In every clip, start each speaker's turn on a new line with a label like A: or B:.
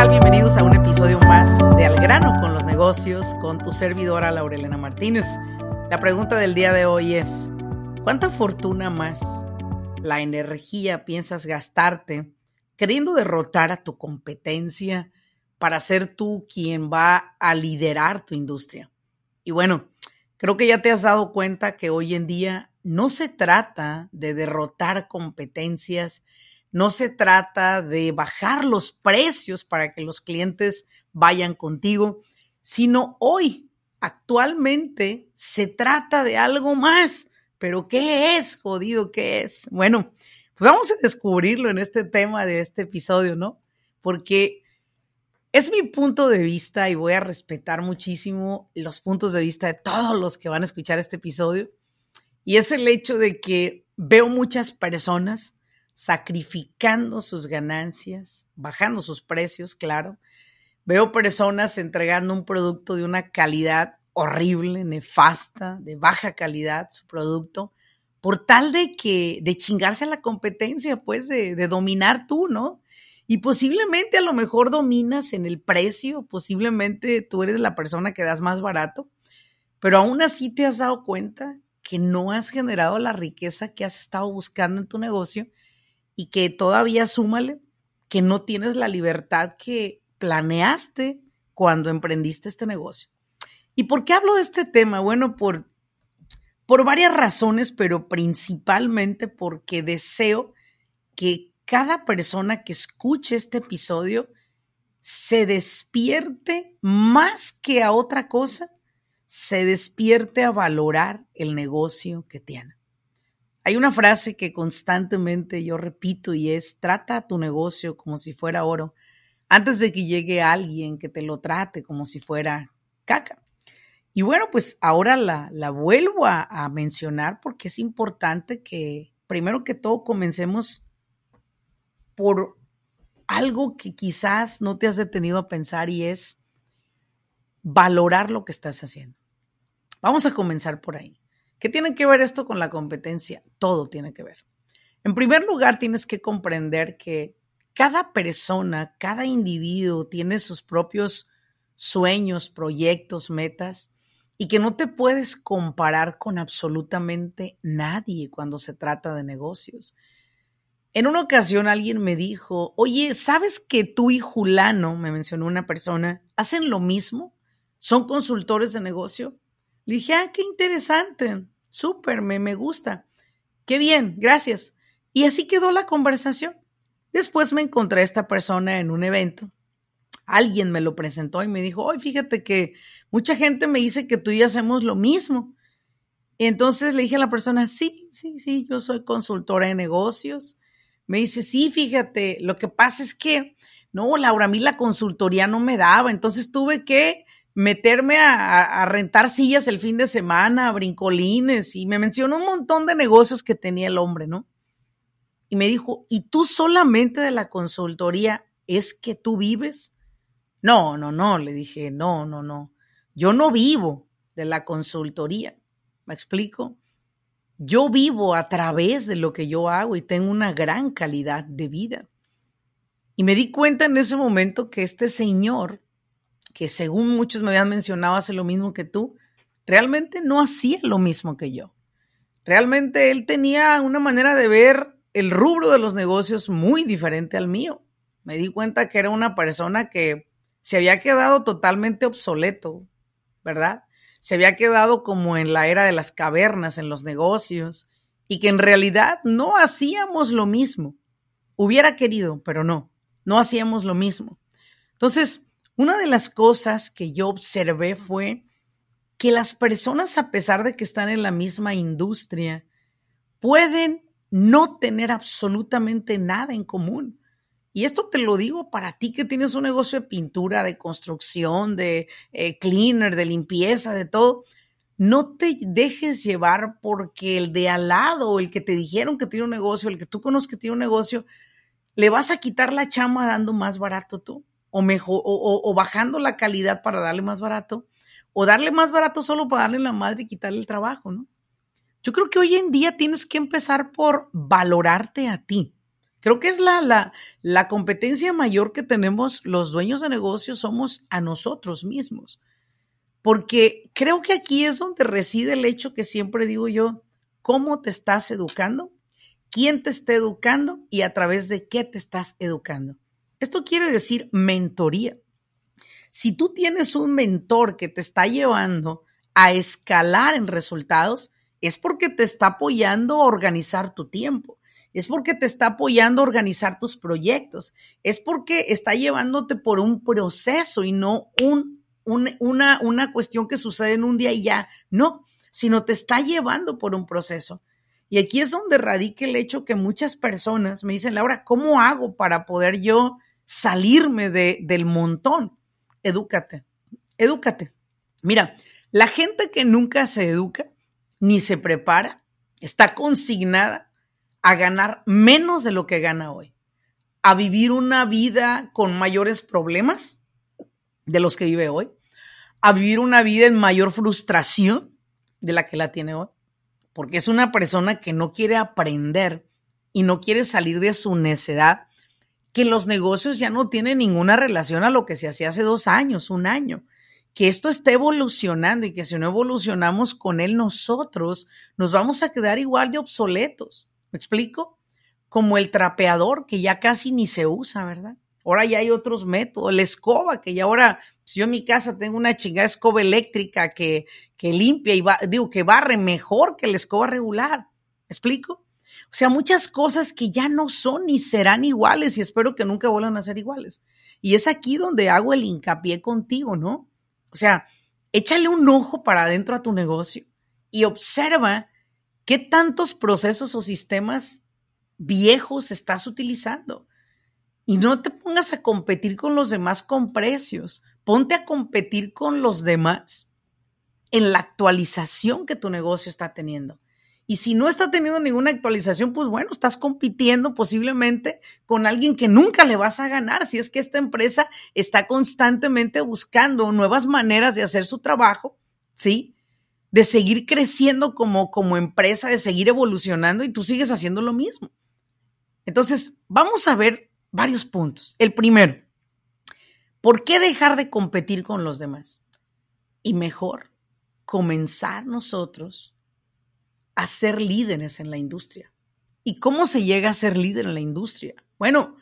A: Tal? Bienvenidos a un episodio más de Al grano con los negocios con tu servidora Laurelena Martínez. La pregunta del día de hoy es, ¿cuánta fortuna más la energía piensas gastarte queriendo derrotar a tu competencia para ser tú quien va a liderar tu industria? Y bueno, creo que ya te has dado cuenta que hoy en día no se trata de derrotar competencias, no se trata de bajar los precios para que los clientes vayan contigo, sino hoy, actualmente, se trata de algo más. Pero ¿qué es, jodido? ¿Qué es? Bueno, pues vamos a descubrirlo en este tema de este episodio, ¿no? Porque es mi punto de vista y voy a respetar muchísimo los puntos de vista de todos los que van a escuchar este episodio. Y es el hecho de que veo muchas personas sacrificando sus ganancias, bajando sus precios, claro. Veo personas entregando un producto de una calidad horrible, nefasta, de baja calidad, su producto, por tal de que, de chingarse a la competencia, pues, de, de dominar tú, ¿no? Y posiblemente a lo mejor dominas en el precio, posiblemente tú eres la persona que das más barato, pero aún así te has dado cuenta que no has generado la riqueza que has estado buscando en tu negocio y que todavía súmale que no tienes la libertad que planeaste cuando emprendiste este negocio. ¿Y por qué hablo de este tema? Bueno, por, por varias razones, pero principalmente porque deseo que cada persona que escuche este episodio se despierte más que a otra cosa se despierte a valorar el negocio que tiene. Hay una frase que constantemente yo repito y es, trata tu negocio como si fuera oro antes de que llegue alguien que te lo trate como si fuera caca. Y bueno, pues ahora la, la vuelvo a mencionar porque es importante que primero que todo comencemos por algo que quizás no te has detenido a pensar y es valorar lo que estás haciendo. Vamos a comenzar por ahí. ¿Qué tiene que ver esto con la competencia? Todo tiene que ver. En primer lugar, tienes que comprender que cada persona, cada individuo tiene sus propios sueños, proyectos, metas y que no te puedes comparar con absolutamente nadie cuando se trata de negocios. En una ocasión alguien me dijo, oye, ¿sabes que tú y Julano, me mencionó una persona, hacen lo mismo? ¿Son consultores de negocio? Le dije, ah, qué interesante, súper, me, me gusta. Qué bien, gracias. Y así quedó la conversación. Después me encontré a esta persona en un evento. Alguien me lo presentó y me dijo, oye, fíjate que mucha gente me dice que tú y yo hacemos lo mismo. Y entonces le dije a la persona, sí, sí, sí, yo soy consultora de negocios. Me dice, sí, fíjate, lo que pasa es que, no, Laura, a mí la consultoría no me daba, entonces tuve que meterme a, rentar sillas el fin de semana, brincolines, y me mencionó un montón de negocios que tenía el hombre, ¿no? Y me dijo, ¿y tú solamente de la consultoría es que tú vives? No, no, no, le dije, no, no, no. Yo no vivo de la consultoría. ¿Me explico? Yo vivo a través de lo que yo hago y tengo una gran calidad de vida. Y me di cuenta en ese momento que este señor que según muchos me habían mencionado hace lo mismo que tú, realmente no hacía lo mismo que yo. Realmente él tenía una manera de ver el rubro de los negocios muy diferente al mío. Me di cuenta que era una persona que se había quedado totalmente obsoleto, ¿verdad? Se había quedado como en la era de las cavernas en los negocios y que en realidad no hacíamos lo mismo. Hubiera querido, pero no, no hacíamos lo mismo. Entonces, una de las cosas que yo observé fue que las personas, a pesar de que están en la misma industria, pueden no tener absolutamente nada en común. Y esto te lo digo para ti que tienes un negocio de pintura, de construcción, de eh, cleaner, de limpieza, de todo. No te dejes llevar porque el de al lado, el que te dijeron que tiene un negocio, el que tú conoces que tiene un negocio, le vas a quitar la chama dando más barato tú, o mejor, o, bajando la calidad para darle más barato, o darle más barato solo para darle la madre y quitarle el trabajo, ¿no? Yo creo que hoy en día tienes que empezar por valorarte a ti. Creo que es la, la, la competencia mayor que tenemos los dueños de negocios, somos a nosotros mismos porque creo que aquí es donde reside el hecho que siempre digo yo, cómo te estás educando, quién te está educando y a través de qué te estás educando. Esto quiere decir mentoría. Si tú tienes un mentor que te está llevando a escalar en resultados, es porque te está apoyando a organizar tu tiempo, es porque te está apoyando a organizar tus proyectos, es porque está llevándote por un proceso y no un una, una cuestión que sucede en un día y ya, no, sino te está llevando por un proceso. Y aquí es donde radica el hecho que muchas personas me dicen, Laura, ¿cómo hago para poder yo salirme de, del montón? Edúcate, edúcate. Mira, la gente que nunca se educa ni se prepara está consignada a ganar menos de lo que gana hoy, a vivir una vida con mayores problemas de los que vive hoy, a vivir una vida en mayor frustración de la que la tiene hoy, porque es una persona que no quiere aprender y no quiere salir de su necedad, que los negocios ya no tienen ninguna relación a lo que se hacía hace dos años, un año, que esto está evolucionando y que si no evolucionamos con él nosotros, nos vamos a quedar igual de obsoletos. ¿Me explico? Como el trapeador que ya casi ni se usa, ¿verdad? Ahora ya hay otros métodos. La escoba, que ya ahora, si yo en mi casa tengo una chingada escoba eléctrica que, que limpia y va, digo, que barre mejor que la escoba regular. explico? O sea, muchas cosas que ya no son ni serán iguales y espero que nunca vuelvan a ser iguales. Y es aquí donde hago el hincapié contigo, ¿no? O sea, échale un ojo para adentro a tu negocio y observa qué tantos procesos o sistemas viejos estás utilizando. Y no te pongas a competir con los demás con precios. Ponte a competir con los demás en la actualización que tu negocio está teniendo. Y si no está teniendo ninguna actualización, pues bueno, estás compitiendo posiblemente con alguien que nunca le vas a ganar. Si es que esta empresa está constantemente buscando nuevas maneras de hacer su trabajo, ¿sí? De seguir creciendo como, como empresa, de seguir evolucionando y tú sigues haciendo lo mismo. Entonces, vamos a ver varios puntos. El primero, ¿por qué dejar de competir con los demás? Y mejor, comenzar nosotros a ser líderes en la industria. ¿Y cómo se llega a ser líder en la industria? Bueno,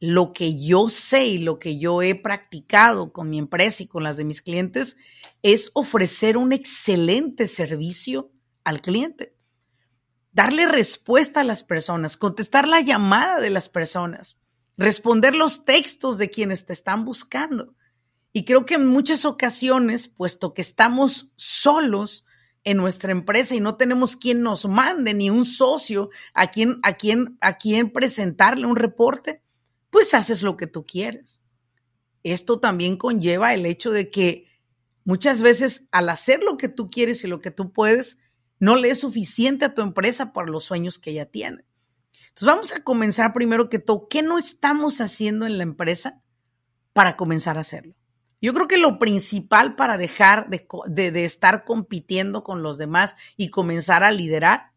A: lo que yo sé y lo que yo he practicado con mi empresa y con las de mis clientes es ofrecer un excelente servicio al cliente. Darle respuesta a las personas, contestar la llamada de las personas responder los textos de quienes te están buscando. Y creo que en muchas ocasiones, puesto que estamos solos en nuestra empresa y no tenemos quien nos mande ni un socio a quien, a quien, a quien presentarle un reporte, pues haces lo que tú quieres. Esto también conlleva el hecho de que muchas veces al hacer lo que tú quieres y lo que tú puedes, no le es suficiente a tu empresa para los sueños que ella tiene. Entonces vamos a comenzar primero que todo, ¿qué no estamos haciendo en la empresa para comenzar a hacerlo? Yo creo que lo principal para dejar de, estar compitiendo con los demás y comenzar a liderar,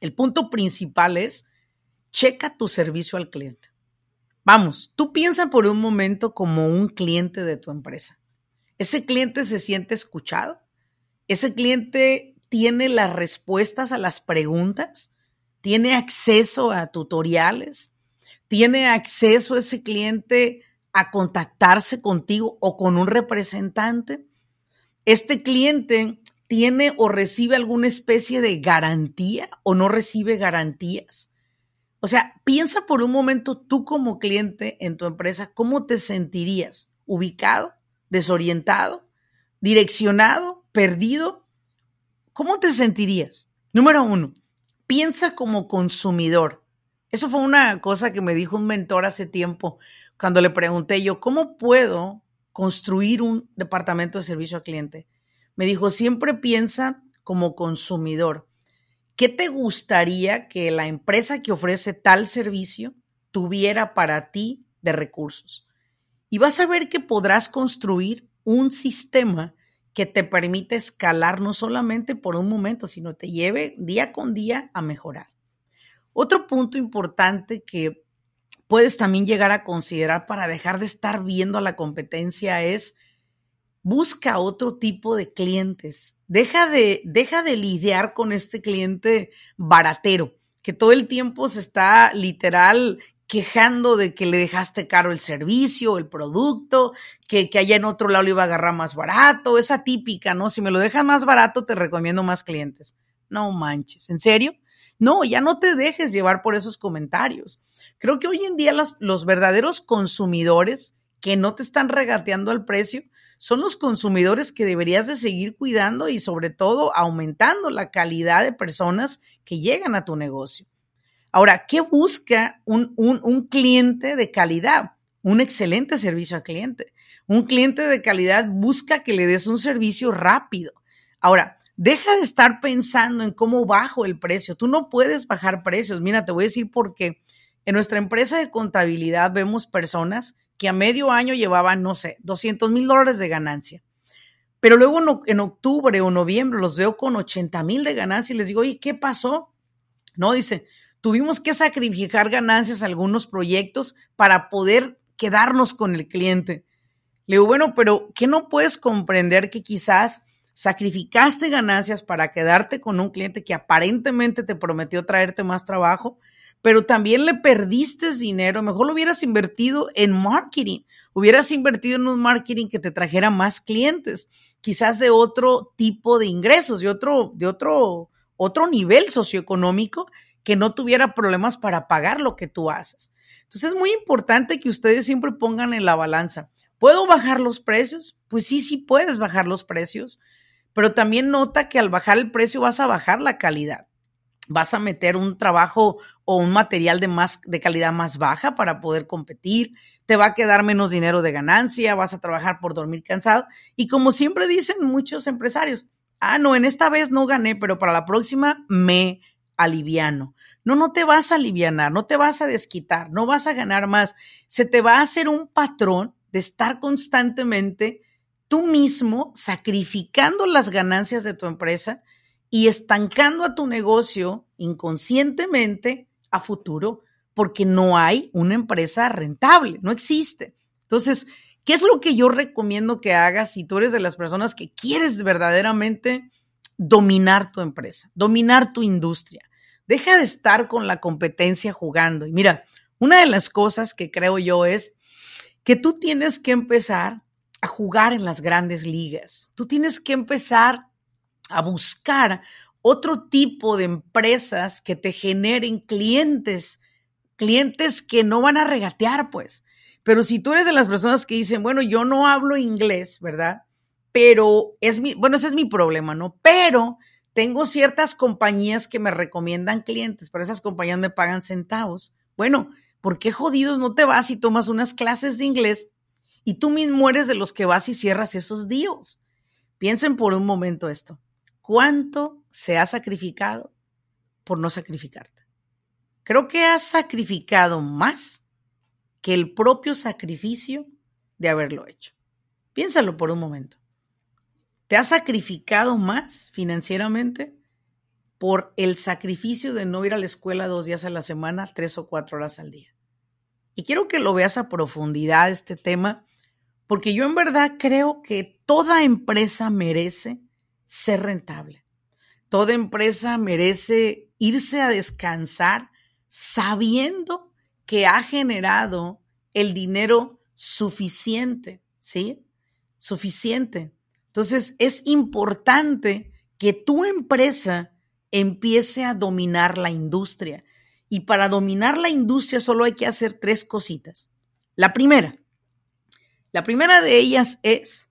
A: el punto principal es, checa tu servicio al cliente. Vamos, tú piensa por un momento como un cliente de tu empresa. Ese cliente se siente escuchado. Ese cliente tiene las respuestas a las preguntas tiene acceso a tutoriales, tiene acceso ese cliente a contactarse contigo o con un representante. Este cliente tiene o recibe alguna especie de garantía o no recibe garantías. O sea, piensa por un momento tú como cliente en tu empresa, ¿cómo te sentirías? ¿Ubicado? ¿Desorientado? ¿Direccionado? ¿Perdido? ¿Cómo te sentirías? Número uno, piensa como consumidor. Eso fue una cosa que me dijo un mentor hace tiempo cuando le pregunté yo, ¿cómo puedo construir un departamento de servicio al cliente? Me dijo, siempre piensa como consumidor. ¿Qué te gustaría que la empresa que ofrece tal servicio tuviera para ti de recursos? Y vas a ver que podrás construir un sistema que te permite escalar no solamente por un momento, sino te lleve día con día a mejorar. Otro punto importante que puedes también llegar a considerar para dejar de estar viendo a la competencia es busca otro tipo de clientes. Deja de, deja de lidiar con este cliente baratero que todo el tiempo se está literal quejando de que le dejaste caro el servicio, el producto, que, que allá en otro lado lo iba a agarrar más barato, esa típica, ¿no? Si me lo dejas más barato, te recomiendo más clientes. No manches, ¿en serio? No, ya no te dejes llevar por esos comentarios. Creo que hoy en día los verdaderos consumidores que no te están regateando al precio son los consumidores que deberías de seguir cuidando y sobre todo aumentando la calidad de personas que llegan a tu negocio. Ahora, ¿qué busca un, un, cliente de calidad? Un excelente servicio al cliente. Un cliente de calidad busca que le des un servicio rápido. Ahora, deja de estar pensando en cómo bajo el precio. Tú no puedes bajar precios. Mira, te voy a decir por qué. En nuestra empresa de contabilidad vemos personas que a medio año llevaban, no sé, 200 mil dólares de ganancia. Pero luego en octubre o noviembre los veo con 80 mil de ganancia y les digo, oye, ¿qué pasó? No, dice, tuvimos que sacrificar ganancias a algunos proyectos para poder quedarnos con el cliente. Le digo, bueno, pero ¿qué no puedes comprender que quizás sacrificaste ganancias para quedarte con un cliente que aparentemente te prometió traerte más trabajo, pero también le perdiste dinero? Mejor lo hubieras invertido en marketing, hubieras invertido en un marketing que te trajera más clientes, quizás de otro tipo de ingresos, de otro, de otro, otro nivel socioeconómico que no tuviera problemas para pagar lo que tú haces. Entonces es muy importante que ustedes siempre pongan en la balanza. ¿Puedo bajar los precios? Pues sí, sí puedes bajar los precios, pero también nota que al bajar el precio vas a bajar la calidad. Vas a meter un trabajo o un material de, más, de calidad más baja para poder competir, te va a quedar menos dinero de ganancia, vas a trabajar por dormir cansado. Y como siempre dicen muchos empresarios, ah, no, en esta vez no gané, pero para la próxima me aliviano. No, no te vas a alivianar, no te vas a desquitar, no vas a ganar más. Se te va a hacer un patrón de estar constantemente tú mismo sacrificando las ganancias de tu empresa y estancando a tu negocio inconscientemente a futuro porque no hay una empresa rentable, no existe. Entonces, ¿qué es lo que yo recomiendo que hagas si tú eres de las personas que quieres verdaderamente dominar tu empresa, dominar tu industria? Deja de estar con la competencia jugando. Y mira, una de las cosas que creo yo es que tú tienes que empezar a jugar en las grandes ligas. Tú tienes que empezar a buscar otro tipo de empresas que te generen clientes, clientes que no van a regatear, pues. Pero si tú eres de las personas que dicen, bueno, yo no hablo inglés, ¿verdad? Pero es mi, bueno, ese es mi problema, ¿no? Pero tengo ciertas compañías que me recomiendan clientes, pero esas compañías me pagan centavos. Bueno, ¿por qué jodidos no te vas y tomas unas clases de inglés y tú mismo eres de los que vas y cierras esos deals? Piensen por un momento esto. ¿Cuánto se ha sacrificado por no sacrificarte? Creo que has sacrificado más que el propio sacrificio de haberlo hecho. Piénsalo por un momento. ¿Te has sacrificado más financieramente por el sacrificio de no ir a la escuela dos días a la semana, tres o cuatro horas al día? Y quiero que lo veas a profundidad este tema, porque yo en verdad creo que toda empresa merece ser rentable. Toda empresa merece irse a descansar sabiendo que ha generado el dinero suficiente, ¿sí? Suficiente entonces, es importante que tu empresa empiece a dominar la industria. Y para dominar la industria solo hay que hacer tres cositas. La primera, la primera de ellas es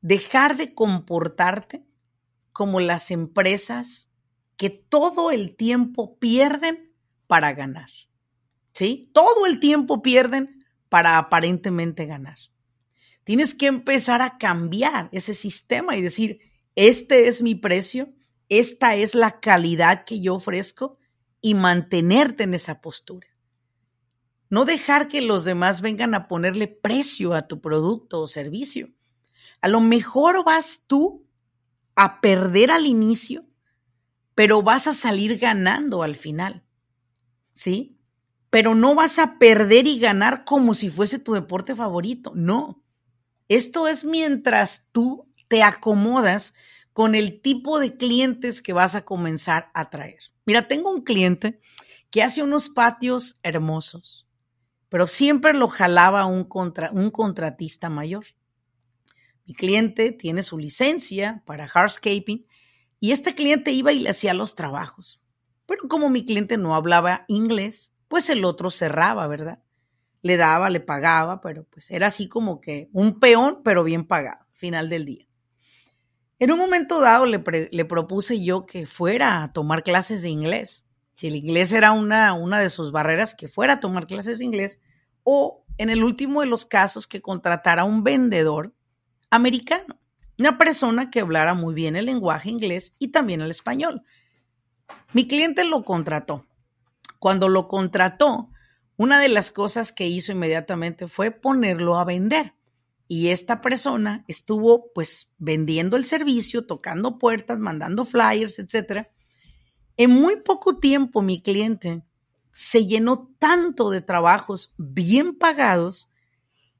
A: dejar de comportarte como las empresas que todo el tiempo pierden para ganar. ¿Sí? Todo el tiempo pierden para aparentemente ganar. Tienes que empezar a cambiar ese sistema y decir, este es mi precio, esta es la calidad que yo ofrezco y mantenerte en esa postura. No dejar que los demás vengan a ponerle precio a tu producto o servicio. A lo mejor vas tú a perder al inicio, pero vas a salir ganando al final. ¿Sí? Pero no vas a perder y ganar como si fuese tu deporte favorito. No. Esto es mientras tú te acomodas con el tipo de clientes que vas a comenzar a traer. Mira, tengo un cliente que hace unos patios hermosos, pero siempre lo jalaba un, contra, un contratista mayor. Mi cliente tiene su licencia para hardscaping y este cliente iba y le hacía los trabajos. Pero como mi cliente no hablaba inglés, pues el otro cerraba, ¿verdad? Le daba, le pagaba, pero pues era así como que un peón, pero bien pagado, final del día. En un momento dado le, propuse yo que fuera a tomar clases de inglés. Si el inglés era una, una de sus barreras, que fuera a tomar clases de inglés. O en el último de los casos, que contratara a un vendedor americano. Una persona que hablara muy bien el lenguaje inglés y también el español. Mi cliente lo contrató. Cuando lo contrató, una de las cosas que hizo inmediatamente fue ponerlo a vender. Y esta persona estuvo pues vendiendo el servicio, tocando puertas, mandando flyers, etc. En muy poco tiempo mi cliente se llenó tanto de trabajos bien pagados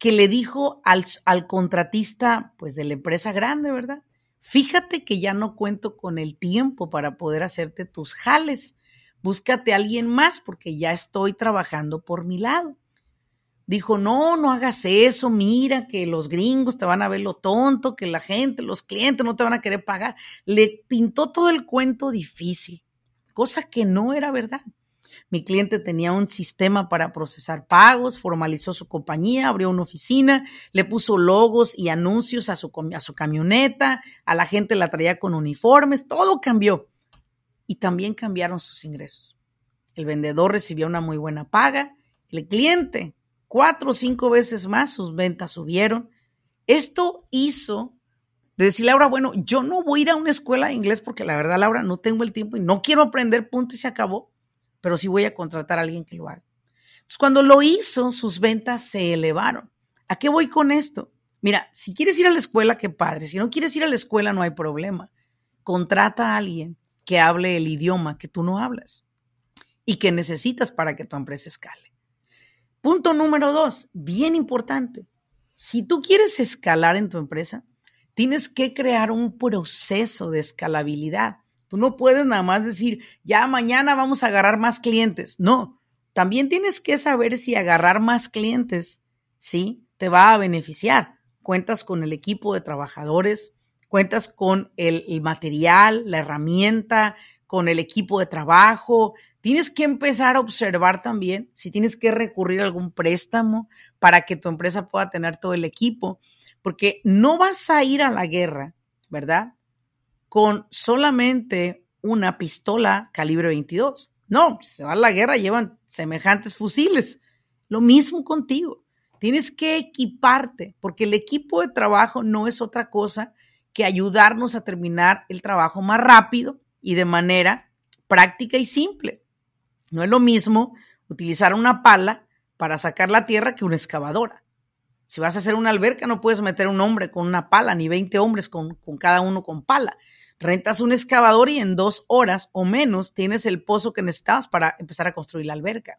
A: que le dijo al, al contratista, pues de la empresa grande, ¿verdad? Fíjate que ya no cuento con el tiempo para poder hacerte tus jales. Búscate a alguien más porque ya estoy trabajando por mi lado. Dijo, no, no hagas eso, mira que los gringos te van a ver lo tonto, que la gente, los clientes no te van a querer pagar. Le pintó todo el cuento difícil, cosa que no era verdad. Mi cliente tenía un sistema para procesar pagos, formalizó su compañía, abrió una oficina, le puso logos y anuncios a su, a su camioneta, a la gente la traía con uniformes, todo cambió. Y también cambiaron sus ingresos. El vendedor recibía una muy buena paga, el cliente cuatro o cinco veces más, sus ventas subieron. Esto hizo de decir, Laura, bueno, yo no voy a ir a una escuela de inglés porque la verdad, Laura, no tengo el tiempo y no quiero aprender, punto y se acabó pero sí voy a contratar a alguien que lo haga. Cuando lo hizo, sus ventas se elevaron. ¿A qué voy con esto? Mira, si quieres ir a la escuela, qué padre. Si no quieres ir a la escuela, no hay problema. Contrata a alguien que hable el idioma que tú no hablas y que necesitas para que tu empresa escale. Punto número dos, bien importante. Si tú quieres escalar en tu empresa, tienes que crear un proceso de escalabilidad. Tú no puedes nada más decir, ya mañana vamos a agarrar más clientes. No, también tienes que saber si agarrar más clientes, sí, te va a beneficiar. Cuentas con el equipo de trabajadores, cuentas con el, el material, la herramienta, con el equipo de trabajo. Tienes que empezar a observar también si tienes que recurrir a algún préstamo para que tu empresa pueda tener todo el equipo, porque no vas a ir a la guerra, ¿verdad? Con solamente una pistola calibre 22. No, se va a la guerra, llevan semejantes fusiles. Lo mismo contigo. Tienes que equiparte, porque el equipo de trabajo no es otra cosa que ayudarnos a terminar el trabajo más rápido y de manera práctica y simple. No es lo mismo utilizar una pala para sacar la tierra que una excavadora. Si vas a hacer una alberca, no puedes meter un hombre con una pala, ni 20 hombres con, con cada uno con pala rentas un excavador y en dos horas o menos tienes el pozo que necesitabas para empezar a construir la alberca.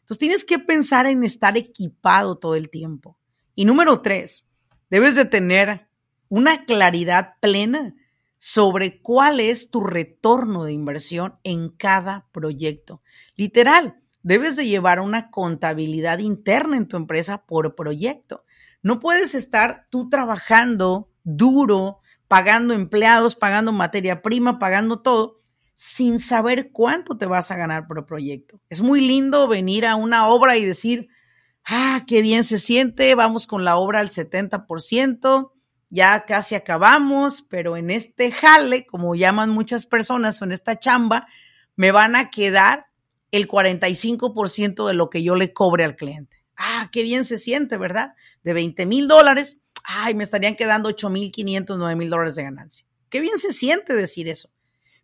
A: Entonces tienes que pensar en estar equipado todo el tiempo. Y número tres, debes de tener una claridad plena sobre cuál es tu retorno de inversión en cada proyecto. Literal, debes de llevar una contabilidad interna en tu empresa por proyecto. No puedes estar tú trabajando duro, pagando empleados, pagando materia prima, pagando todo, sin saber cuánto te vas a ganar por proyecto. Es muy lindo venir a una obra y decir, ah, qué bien se siente, vamos con la obra al 70%, ya casi acabamos, pero en este jale, como llaman muchas personas, o en esta chamba, me van a quedar el 45% de lo que yo le cobre al cliente. Ah, qué bien se siente, ¿verdad? De 20 mil dólares, ay, me estarían quedando 8 mil 500, 9 mil dólares de ganancia. Qué bien se siente decir eso.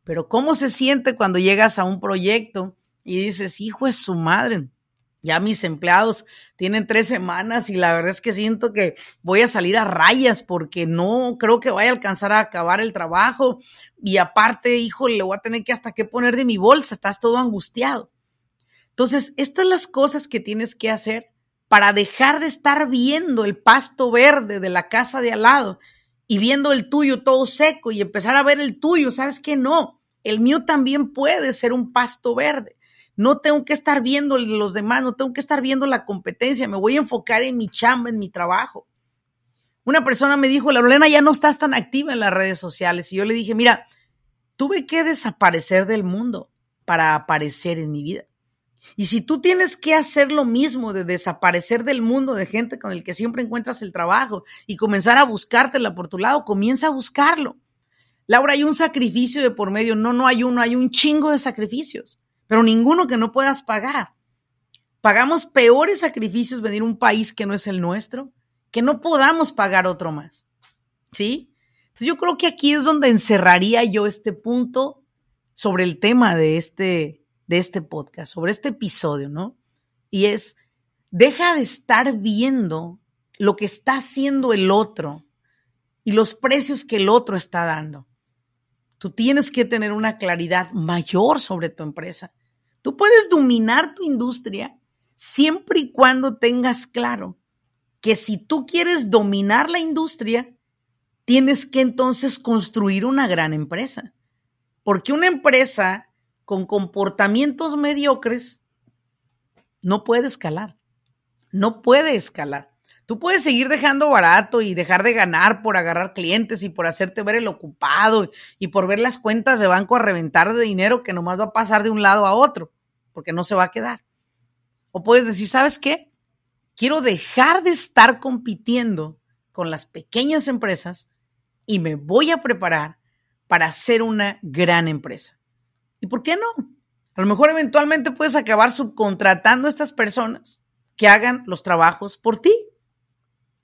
A: Pero ¿cómo se siente cuando llegas a un proyecto y dices, hijo es su madre? Ya mis empleados tienen tres semanas y la verdad es que siento que voy a salir a rayas porque no creo que vaya a alcanzar a acabar el trabajo. Y aparte, hijo, le voy a tener que hasta qué poner de mi bolsa, estás todo angustiado. Entonces, estas son las cosas que tienes que hacer para dejar de estar viendo el pasto verde de la casa de al lado y viendo el tuyo todo seco y empezar a ver el tuyo. ¿Sabes qué? No, el mío también puede ser un pasto verde. No tengo que estar viendo los demás, no tengo que estar viendo la competencia, me voy a enfocar en mi chamba, en mi trabajo. Una persona me dijo, la Lorena ya no estás tan activa en las redes sociales. Y yo le dije, mira, tuve que desaparecer del mundo para aparecer en mi vida. Y si tú tienes que hacer lo mismo de desaparecer del mundo de gente con el que siempre encuentras el trabajo y comenzar a buscártela por tu lado, comienza a buscarlo. Laura, hay un sacrificio de por medio. No, no hay uno, hay un chingo de sacrificios pero ninguno que no puedas pagar. Pagamos peores sacrificios venir a un país que no es el nuestro, que no podamos pagar otro más. ¿Sí? Entonces yo creo que aquí es donde encerraría yo este punto sobre el tema de este, de este podcast, sobre este episodio, ¿no? Y es, deja de estar viendo lo que está haciendo el otro y los precios que el otro está dando. Tú tienes que tener una claridad mayor sobre tu empresa. Tú puedes dominar tu industria siempre y cuando tengas claro que si tú quieres dominar la industria, tienes que entonces construir una gran empresa. Porque una empresa con comportamientos mediocres no puede escalar. No puede escalar. Tú puedes seguir dejando barato y dejar de ganar por agarrar clientes y por hacerte ver el ocupado y por ver las cuentas de banco a reventar de dinero que nomás va a pasar de un lado a otro, porque no se va a quedar. O puedes decir, ¿sabes qué? Quiero dejar de estar compitiendo con las pequeñas empresas y me voy a preparar para ser una gran empresa. ¿Y por qué no? A lo mejor eventualmente puedes acabar subcontratando a estas personas que hagan los trabajos por ti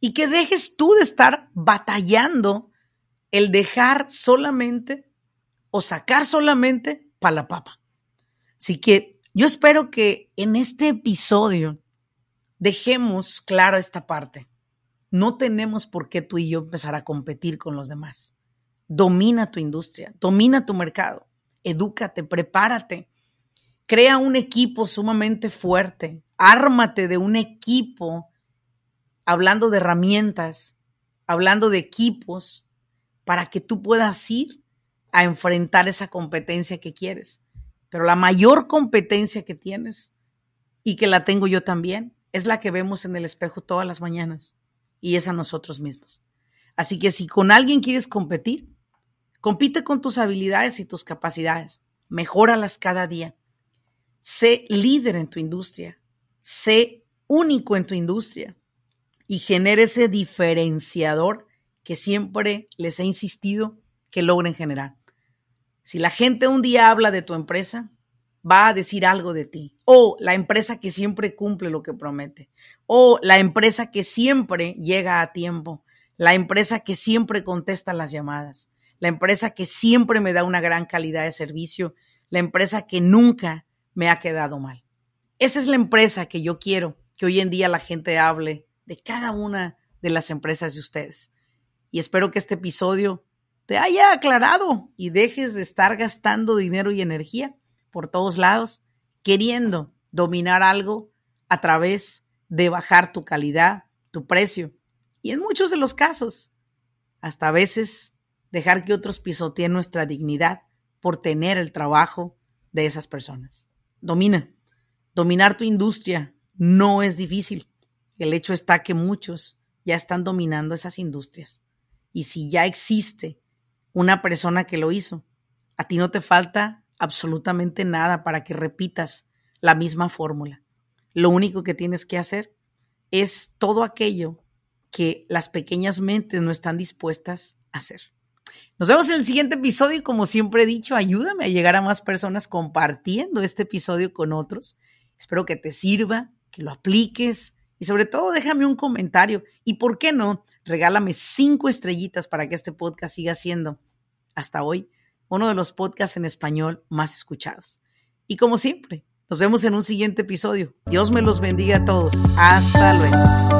A: y que dejes tú de estar batallando el dejar solamente o sacar solamente para la papa. Así que yo espero que en este episodio dejemos claro esta parte. No tenemos por qué tú y yo empezar a competir con los demás. Domina tu industria, domina tu mercado, edúcate, prepárate, crea un equipo sumamente fuerte, ármate de un equipo hablando de herramientas, hablando de equipos, para que tú puedas ir a enfrentar esa competencia que quieres. Pero la mayor competencia que tienes, y que la tengo yo también, es la que vemos en el espejo todas las mañanas, y es a nosotros mismos. Así que si con alguien quieres competir, compite con tus habilidades y tus capacidades, mejóralas cada día. Sé líder en tu industria, sé único en tu industria y genere ese diferenciador que siempre les he insistido que logren generar. Si la gente un día habla de tu empresa, va a decir algo de ti. O la empresa que siempre cumple lo que promete. O la empresa que siempre llega a tiempo. La empresa que siempre contesta las llamadas. La empresa que siempre me da una gran calidad de servicio. La empresa que nunca me ha quedado mal. Esa es la empresa que yo quiero que hoy en día la gente hable de cada una de las empresas de ustedes. Y espero que este episodio te haya aclarado y dejes de estar gastando dinero y energía por todos lados queriendo dominar algo a través de bajar tu calidad, tu precio y en muchos de los casos, hasta a veces dejar que otros pisoteen nuestra dignidad por tener el trabajo de esas personas. Domina. Dominar tu industria no es difícil. El hecho está que muchos ya están dominando esas industrias. Y si ya existe una persona que lo hizo, a ti no te falta absolutamente nada para que repitas la misma fórmula. Lo único que tienes que hacer es todo aquello que las pequeñas mentes no están dispuestas a hacer. Nos vemos en el siguiente episodio y como siempre he dicho, ayúdame a llegar a más personas compartiendo este episodio con otros. Espero que te sirva, que lo apliques y sobre todo déjame un comentario y por qué no, regálame cinco estrellitas para que este podcast siga siendo hasta hoy uno de los podcasts en español más escuchados. Y como siempre, nos vemos en un siguiente episodio. Dios me los bendiga a todos. Hasta luego.